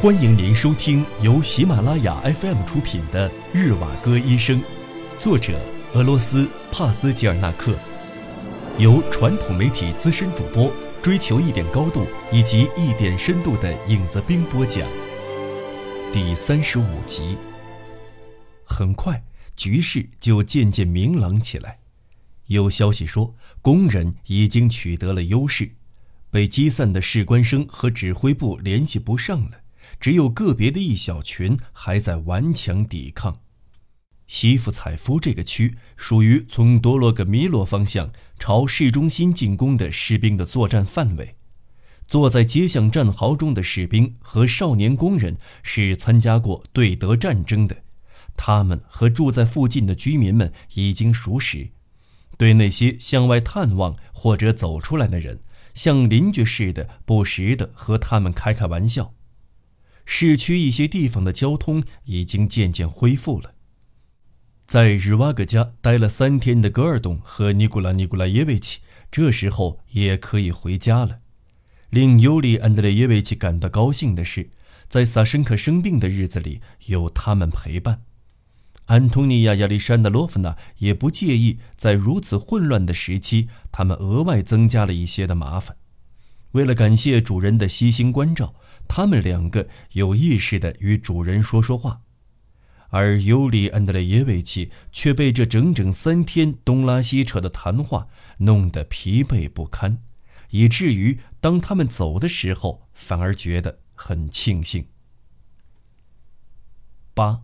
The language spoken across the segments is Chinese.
欢迎您收听由喜马拉雅 FM 出品的《日瓦戈医生》，作者俄罗斯帕斯吉尔纳克，由传统媒体资深主播追求一点高度以及一点深度的影子兵播讲。第三十五集。很快，局势就渐渐明朗起来。有消息说，工人已经取得了优势，被击散的士官生和指挥部联系不上了。只有个别的一小群还在顽强抵抗。西夫采夫这个区属于从多洛格米罗方向朝市中心进攻的士兵的作战范围。坐在街巷战壕中的士兵和少年工人是参加过对德战争的，他们和住在附近的居民们已经熟识。对那些向外探望或者走出来的人，像邻居似的，不时地和他们开开玩笑。市区一些地方的交通已经渐渐恢复了。在日瓦格家待了三天的戈尔东和尼古拉尼古拉耶维奇，这时候也可以回家了。令尤里安德烈耶维奇感到高兴的是，在萨申克生病的日子里有他们陪伴。安东尼亚亚历山德罗夫娜也不介意在如此混乱的时期，他们额外增加了一些的麻烦。为了感谢主人的悉心关照。他们两个有意识地与主人说说话，而尤里安德烈耶维奇却被这整整三天东拉西扯的谈话弄得疲惫不堪，以至于当他们走的时候，反而觉得很庆幸。八，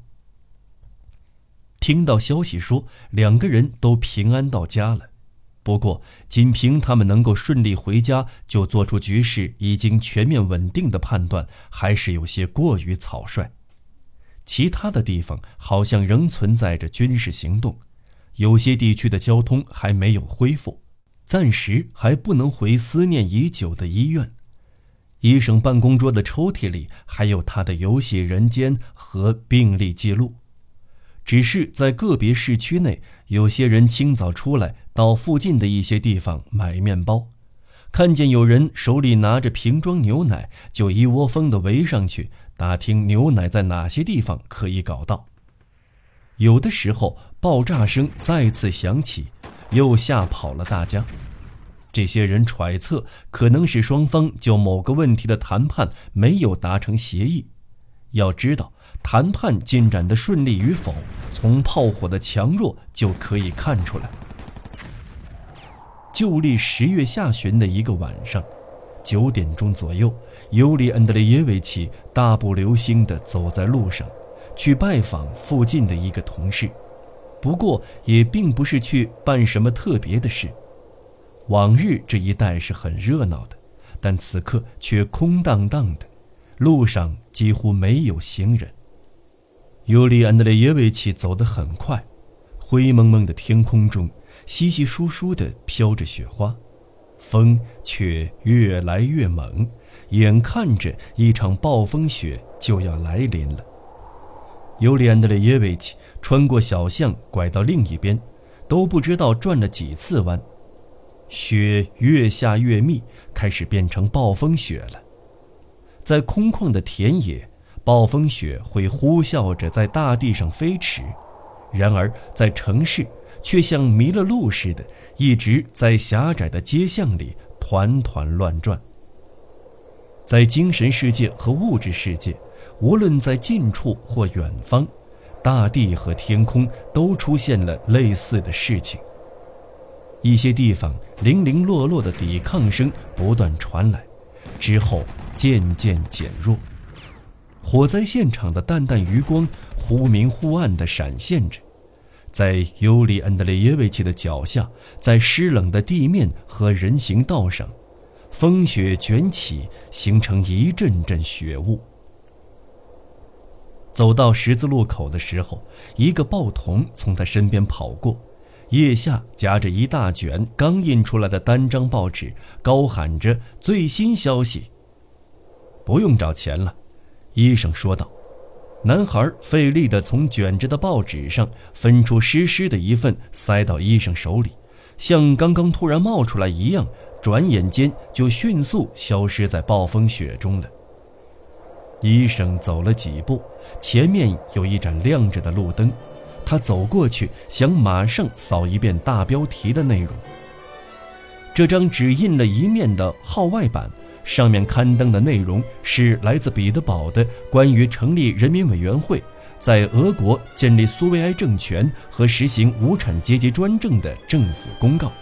听到消息说两个人都平安到家了。不过，仅凭他们能够顺利回家就做出局势已经全面稳定的判断，还是有些过于草率。其他的地方好像仍存在着军事行动，有些地区的交通还没有恢复，暂时还不能回思念已久的医院。医生办公桌的抽屉里还有他的游戏人间和病历记录。只是在个别市区内，有些人清早出来到附近的一些地方买面包，看见有人手里拿着瓶装牛奶，就一窝蜂地围上去打听牛奶在哪些地方可以搞到。有的时候，爆炸声再次响起，又吓跑了大家。这些人揣测，可能是双方就某个问题的谈判没有达成协议。要知道。谈判进展的顺利与否，从炮火的强弱就可以看出来。旧历十月下旬的一个晚上，九点钟左右，尤里恩德烈耶维奇大步流星地走在路上，去拜访附近的一个同事。不过，也并不是去办什么特别的事。往日这一带是很热闹的，但此刻却空荡荡的，路上几乎没有行人。尤里安德烈耶维奇走得很快，灰蒙蒙的天空中，稀稀疏疏地飘着雪花，风却越来越猛，眼看着一场暴风雪就要来临了。尤里安德烈耶维奇穿过小巷，拐到另一边，都不知道转了几次弯，雪越下越密，开始变成暴风雪了，在空旷的田野。暴风雪会呼啸着在大地上飞驰，然而在城市却像迷了路似的，一直在狭窄的街巷里团团乱转。在精神世界和物质世界，无论在近处或远方，大地和天空都出现了类似的事情。一些地方零零落落的抵抗声不断传来，之后渐渐减弱。火灾现场的淡淡余光忽明忽暗地闪现着，在尤里安德烈耶维奇的脚下，在湿冷的地面和人行道上，风雪卷起，形成一阵阵雪雾。走到十字路口的时候，一个报童从他身边跑过，腋下夹着一大卷刚印出来的单张报纸，高喊着最新消息。不用找钱了。医生说道：“男孩费力地从卷着的报纸上分出湿湿的一份，塞到医生手里，像刚刚突然冒出来一样，转眼间就迅速消失在暴风雪中了。”医生走了几步，前面有一盏亮着的路灯，他走过去，想马上扫一遍大标题的内容。这张只印了一面的号外版，上面刊登的内容是来自彼得堡的关于成立人民委员会，在俄国建立苏维埃政权和实行无产阶级专政的政府公告。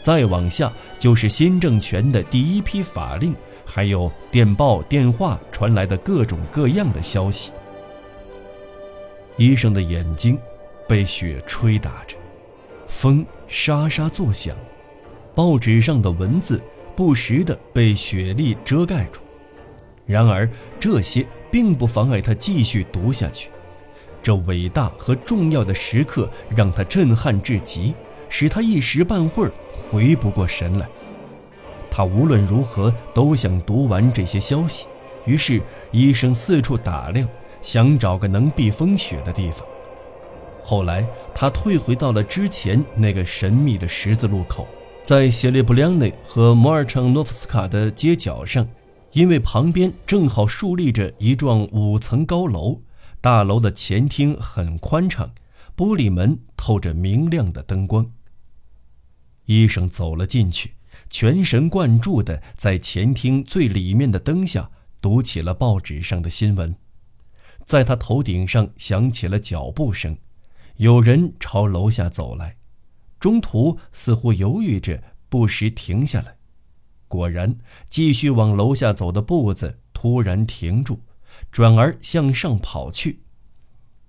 再往下就是新政权的第一批法令，还有电报、电话传来的各种各样的消息。医生的眼睛被雪吹打着，风沙沙作响，报纸上的文字不时地被雪粒遮盖住。然而这些并不妨碍他继续读下去。这伟大和重要的时刻让他震撼至极。使他一时半会儿回不过神来。他无论如何都想读完这些消息，于是医生四处打量，想找个能避风雪的地方。后来他退回到了之前那个神秘的十字路口，在谢列布良内和摩尔城诺夫斯卡的街角上，因为旁边正好竖立着一幢五层高楼，大楼的前厅很宽敞，玻璃门透着明亮的灯光。医生走了进去，全神贯注地在前厅最里面的灯下读起了报纸上的新闻。在他头顶上响起了脚步声，有人朝楼下走来，中途似乎犹豫着，不时停下来。果然，继续往楼下走的步子突然停住，转而向上跑去。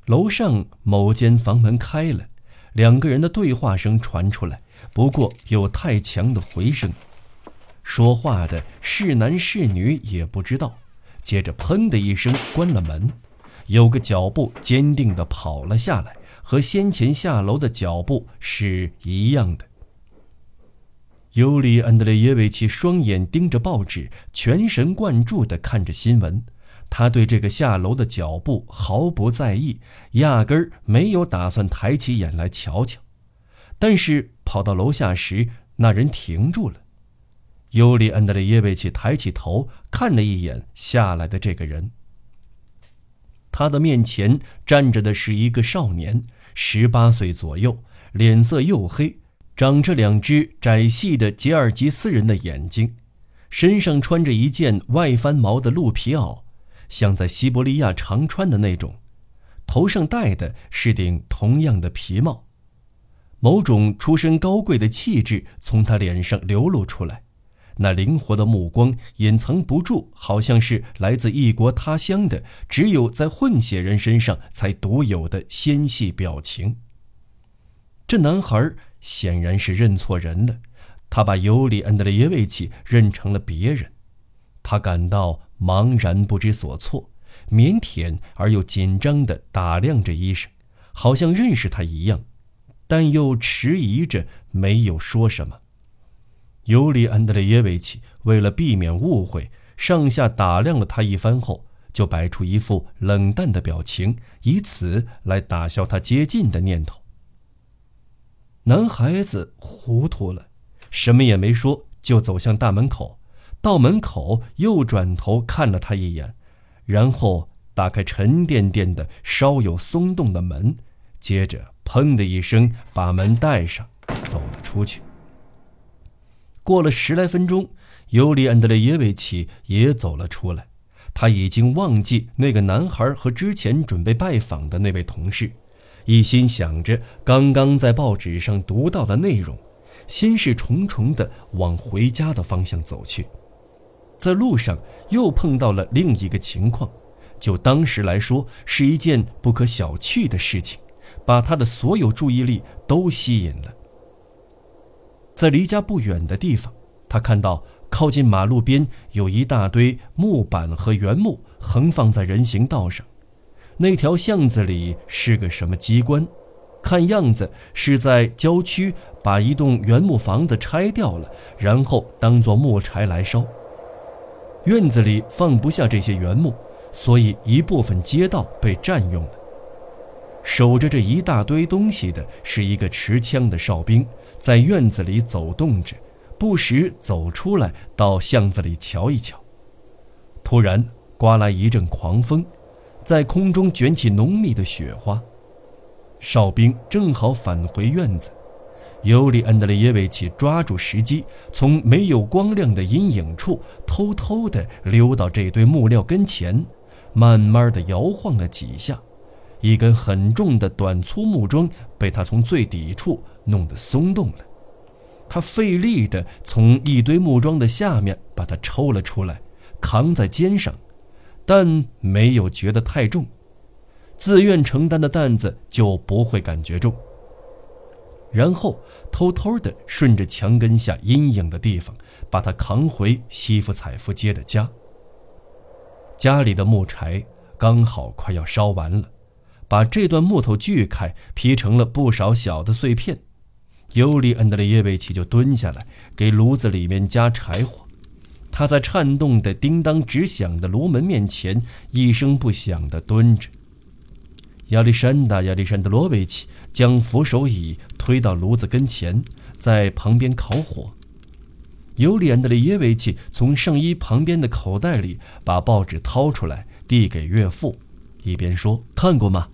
楼上某间房门开了，两个人的对话声传出来。不过有太强的回声，说话的是男是女也不知道。接着，砰的一声关了门，有个脚步坚定地跑了下来，和先前下楼的脚步是一样的。尤里·安德烈耶维奇双眼盯着报纸，全神贯注地看着新闻。他对这个下楼的脚步毫不在意，压根儿没有打算抬起眼来瞧瞧。但是跑到楼下时，那人停住了。尤里·安德烈耶维奇抬起头看了一眼下来的这个人。他的面前站着的是一个少年，十八岁左右，脸色黝黑，长着两只窄细的吉尔吉斯人的眼睛，身上穿着一件外翻毛的鹿皮袄，像在西伯利亚常穿的那种，头上戴的是顶同样的皮帽。某种出身高贵的气质从他脸上流露出来，那灵活的目光隐藏不住，好像是来自异国他乡的，只有在混血人身上才独有的纤细表情。这男孩显然是认错人了，他把尤里·安德烈耶维奇认成了别人，他感到茫然不知所措，腼腆而又紧张地打量着医生，好像认识他一样。但又迟疑着，没有说什么。尤里·安德烈耶维奇为了避免误会，上下打量了他一番后，就摆出一副冷淡的表情，以此来打消他接近的念头。男孩子糊涂了，什么也没说，就走向大门口。到门口，又转头看了他一眼，然后打开沉甸甸的、稍有松动的门，接着。砰的一声，把门带上，走了出去。过了十来分钟，尤里·安德烈耶维奇也走了出来。他已经忘记那个男孩和之前准备拜访的那位同事，一心想着刚刚在报纸上读到的内容，心事重重地往回家的方向走去。在路上又碰到了另一个情况，就当时来说是一件不可小觑的事情。把他的所有注意力都吸引了。在离家不远的地方，他看到靠近马路边有一大堆木板和原木横放在人行道上。那条巷子里是个什么机关？看样子是在郊区把一栋原木房子拆掉了，然后当做木柴来烧。院子里放不下这些原木，所以一部分街道被占用了。守着这一大堆东西的是一个持枪的哨兵，在院子里走动着，不时走出来到巷子里瞧一瞧。突然，刮来一阵狂风，在空中卷起浓密的雪花。哨兵正好返回院子，尤里·安德烈耶维奇抓住时机，从没有光亮的阴影处偷偷地溜到这堆木料跟前，慢慢地摇晃了几下，一根很重的短粗木桩被他从最底处弄得松动了。他费力地从一堆木桩的下面把它抽了出来，扛在肩上，但没有觉得太重。自愿承担的担子就不会感觉重。然后偷偷地顺着墙根下阴影的地方，把它扛回西弗采夫街的家。家里的木柴刚好快要烧完了，把这段木头锯开，劈成了不少小的碎片。尤里·恩德烈耶维奇就蹲下来，给炉子里面加柴火。他在颤动的、叮当直响的炉门面前一声不响地蹲着。亚历山大·亚历山德罗维奇将扶手椅推到炉子跟前，在旁边烤火。尤里·安德烈耶维奇从上衣旁边的口袋里把报纸掏出来，递给岳父，一边说：“看过吗？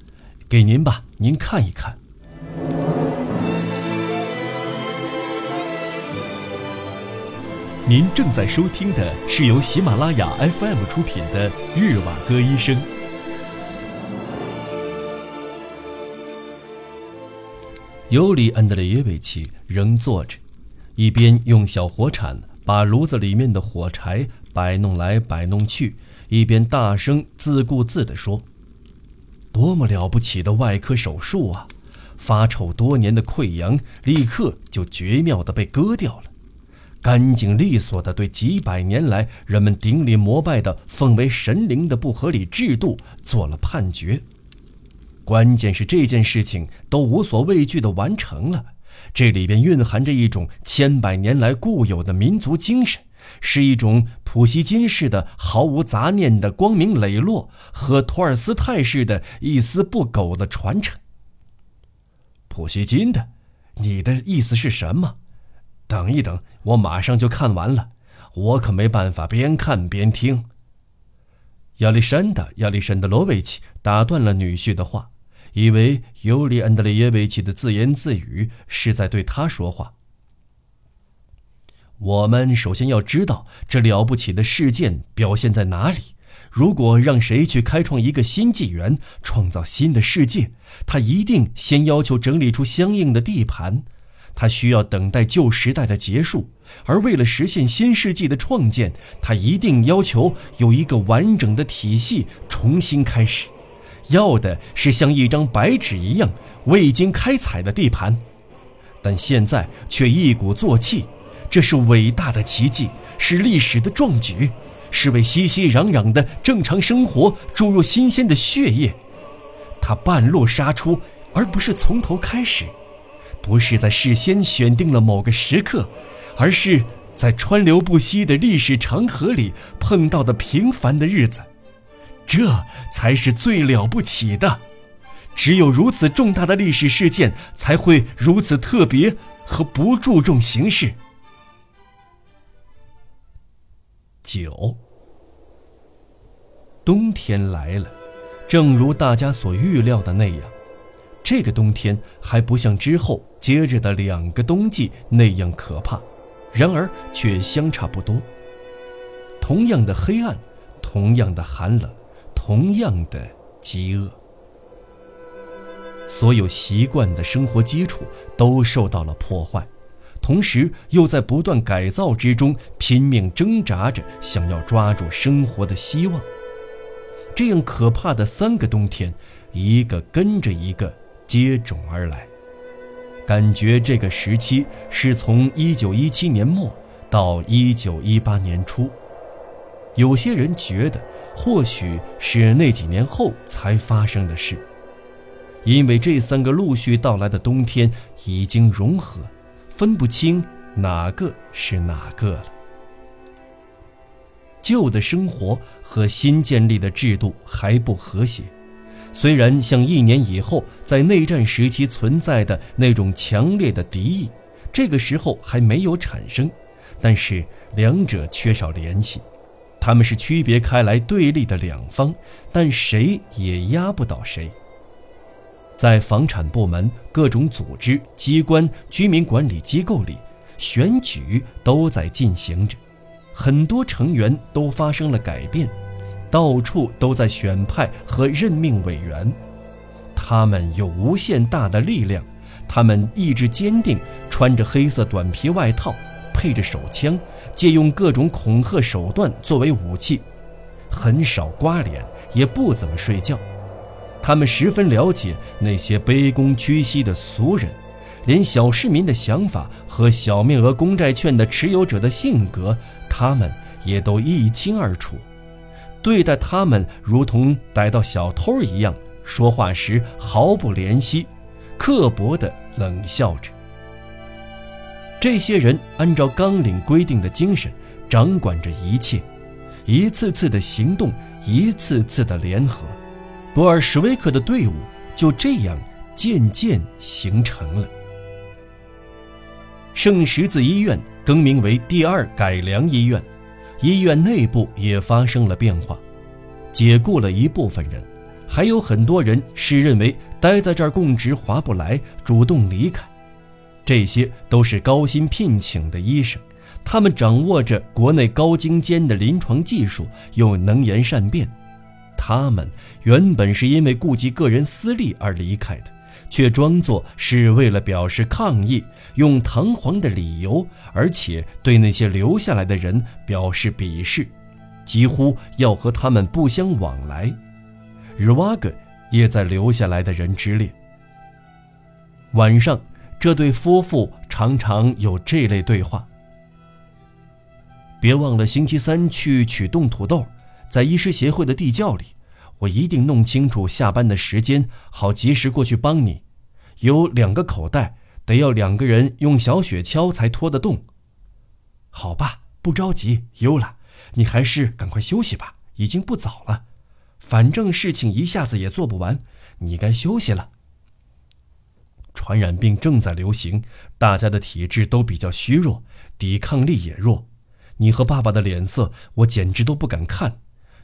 给您吧，您看一看。”您正在收听的是由喜马拉雅 FM 出品的《日瓦戈医生》。尤里·安德烈耶维奇仍坐着，一边用小火铲把炉子里面的火柴摆弄来摆弄去，一边大声自顾自地说：“多么了不起的外科手术啊！发臭多年的溃疡立刻就绝妙地被割掉了。”干净利索地对几百年来人们顶礼膜拜的奉为神灵的不合理制度做了判决。关键是这件事情都无所畏惧地完成了，这里边蕴含着一种千百年来固有的民族精神，是一种普希金式的毫无杂念的光明磊落和托尔斯泰式的一丝不苟的传承。普希金的，你的意思是什么？等一等，我马上就看完了。我可没办法边看边听。亚历山大·亚历山德罗维奇打断了女婿的话，以为尤里·安德烈耶维奇的自言自语是在对他说话。我们首先要知道这了不起的事件表现在哪里。如果让谁去开创一个新纪元，创造新的世界，他一定先要求整理出相应的地盘。他需要等待旧时代的结束，而为了实现新世纪的创建，他一定要求有一个完整的体系重新开始，要的是像一张白纸一样未经开采的地盘。但现在却一鼓作气，这是伟大的奇迹，是历史的壮举，是为熙熙攘攘的正常生活注入新鲜的血液。他半路杀出，而不是从头开始。不是在事先选定了某个时刻，而是在川流不息的历史长河里碰到的平凡的日子，这才是最了不起的。只有如此重大的历史事件，才会如此特别和不注重形式。九，冬天来了，正如大家所预料的那样。这个冬天还不像之后接着的两个冬季那样可怕，然而却相差不多。同样的黑暗，同样的寒冷，同样的饥饿，所有习惯的生活基础都受到了破坏，同时又在不断改造之中拼命挣扎着，想要抓住生活的希望。这样可怕的三个冬天，一个跟着一个。接踵而来，感觉这个时期是从1917年末到1918年初。有些人觉得，或许是那几年后才发生的事，因为这三个陆续到来的冬天已经融合，分不清哪个是哪个了。旧的生活和新建立的制度还不和谐。虽然像一年以后在内战时期存在的那种强烈的敌意，这个时候还没有产生，但是两者缺少联系，他们是区别开来对立的两方，但谁也压不倒谁。在房产部门、各种组织机关、居民管理机构里，选举都在进行着，很多成员都发生了改变，到处都在选派和任命委员。他们有无限大的力量，他们意志坚定，穿着黑色短皮外套，配着手枪，借用各种恐吓手段作为武器，很少刮脸，也不怎么睡觉。他们十分了解那些卑躬屈膝的俗人，连小市民的想法和小面额公债券的持有者的性格，他们也都一清二楚。对待他们如同逮到小偷一样，说话时毫不怜惜，刻薄地冷笑着。这些人按照纲领规定的精神，掌管着一切，一次次的行动，一次次的联合。博尔什维克的队伍就这样渐渐形成了。圣十字医院更名为第二改良医院，医院内部也发生了变化，解雇了一部分人，还有很多人是认为待在这儿供职划不来，主动离开。这些都是高薪聘请的医生，他们掌握着国内高精尖的临床技术，又能言善辩。他们原本是因为顾及个人私利而离开的，却装作是为了表示抗议，用堂皇的理由，而且对那些留下来的人表示鄙视，几乎要和他们不相往来。日瓦格也在留下来的人之列。晚上，这对夫妇常常有这类对话：“别忘了星期三去取冻土豆，在医师协会的地窖里。”我一定弄清楚下班的时间，好及时过去帮你。有两个口袋，得要两个人用小雪橇才拖得动。好吧，不着急，优拉，你还是赶快休息吧，已经不早了。反正事情一下子也做不完，你该休息了。传染病正在流行，大家的体质都比较虚弱，抵抗力也弱。你和爸爸的脸色，我简直都不敢看，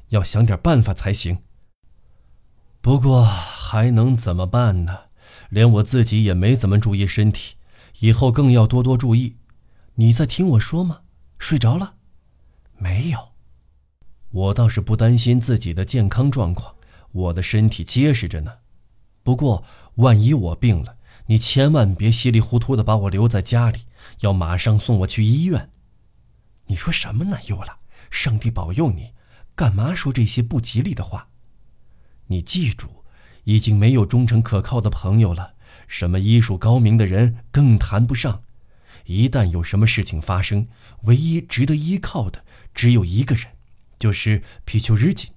要想点办法才行。不过还能怎么办呢？连我自己也没怎么注意身体，以后更要多多注意。你在听我说吗？睡着了？没有。我倒是不担心自己的健康状况，我的身体结实着呢。不过万一我病了，你千万别稀里糊涂的把我留在家里，要马上送我去医院。你说什么呢，尤拉？上帝保佑你！干嘛说这些不吉利的话？你记住，已经没有忠诚可靠的朋友了。什么医术高明的人更谈不上。一旦有什么事情发生，唯一值得依靠的只有一个人，就是皮丘日锦。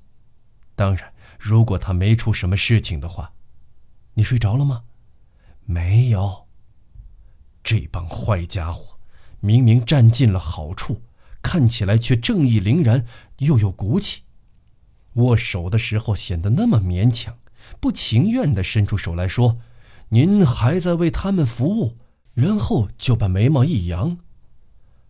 当然，如果他没出什么事情的话。你睡着了吗？没有。这帮坏家伙，明明占尽了好处，看起来却正义凛然，又有骨气。握手的时候显得那么勉强，不情愿地伸出手来说：“您还在为他们服务。”然后就把眉毛一扬：“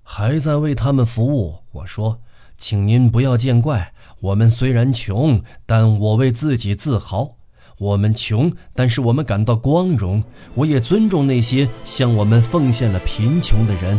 还在为他们服务。”我说：“请您不要见怪，我们虽然穷，但我为自己自豪。我们穷，但是我们感到光荣。我也尊重那些向我们奉献了贫穷的人。”